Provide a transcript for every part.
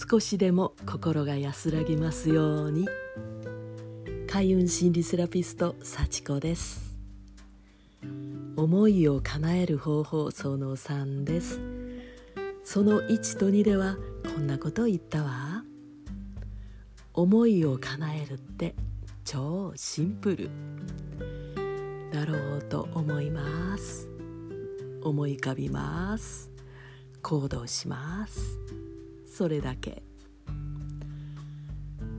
少しでも心が安らぎますように。開運心理セラピスト幸子です。思いを叶える方法その3です。その1と2ではこんなことを言ったわ。思いを叶えるって超シンプル。だろうと思います。思い浮かびます。行動します。それだけ。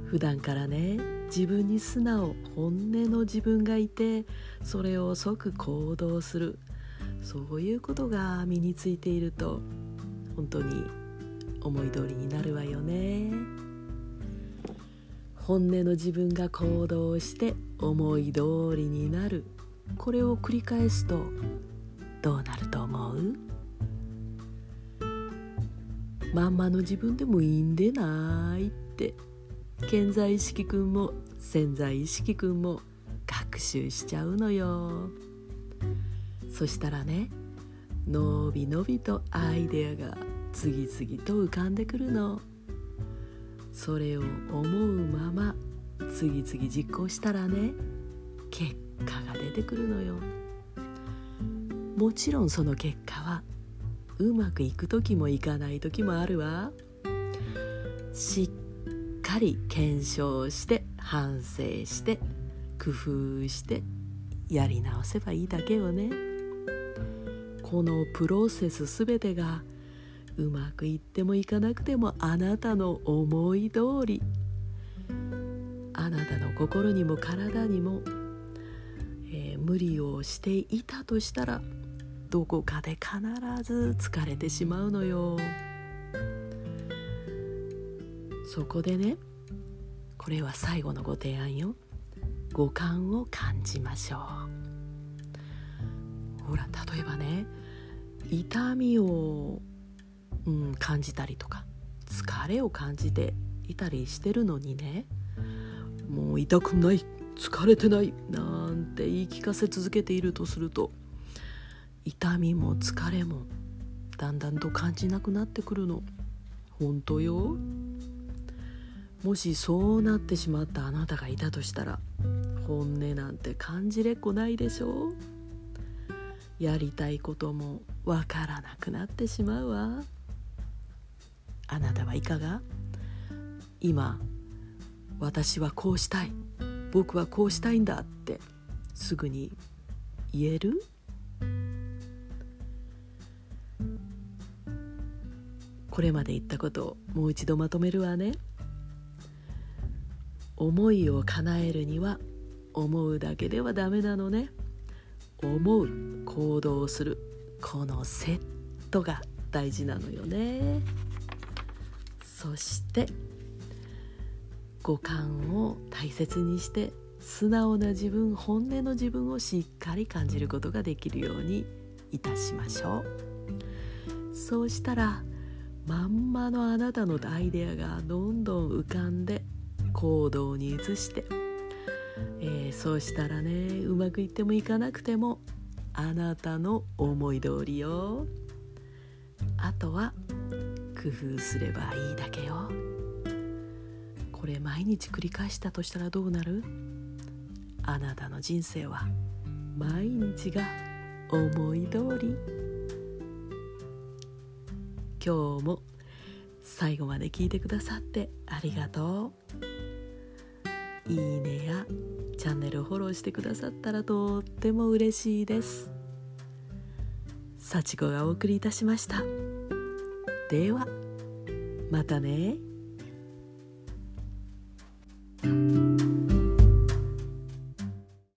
普段からね自分に素直本音の自分がいてそれを即行動する。そういうことが身についていると本当に思い通りになるわよね。本音の自分が行動して思い通りになる。これを繰り返すとどうなると思う？まんまの自分でもいいんでないって。健在意識くんも潜在意識くんも学習しちゃうのよ。そしたらねのびのびとアイデアが次々と浮かんでくるの。それを思うまま次々実行したらね結果が出てくるのよ。もちろんその結果はうまくいく時もいかない時もあるわ。しっかり検証して反省して工夫してやり直せばいいだけよね。このプロセス全てがうまくいってもいかなくてもあなたの思い通り。あなたの心にも体にも、えー、無理をしていたとしたらどこかで必ず疲れてしまうのよ。そこでねこれは最後のご提案よ。五感を感じましょう。ほら例えばね痛みを、うん、感じたりとか疲れを感じていたりしてるのにねもう痛くない疲れてないなんて言い聞かせ続けているとすると痛みも疲れもだんだんと感じなくなってくるの。本当よ。もしそうなってしまったあなたがいたとしたら本音なんて感じれっこないでしょやりたいこともわからなくなってしまうわ。あなたはいかが？今私はこうしたい。僕はこうしたいんだってすぐに言える？これまで言ったことをもう一度まとめるわね。思いを叶えるには思うだけではダメなのね。思う行動するこのセットが大事なのよね。そして五感を大切にして素直な自分本音の自分をしっかり感じることができるようにいたしましょう。そうしたらまんまのあなたのアイデアがどんどん浮かんで行動に移して、えー、そうしたらねうまくいってもいかなくてもあなたの思い通りよ。あとは工夫すればいいだけよ。これ毎日繰り返したとしたらどうなる？あなたの人生は毎日が思い通り。今日も最後まで聞いてくださってありがとう。いいねやチャンネルフォローしてくださったらとっても嬉しいです。幸子がお送りいたしました。ではまたね。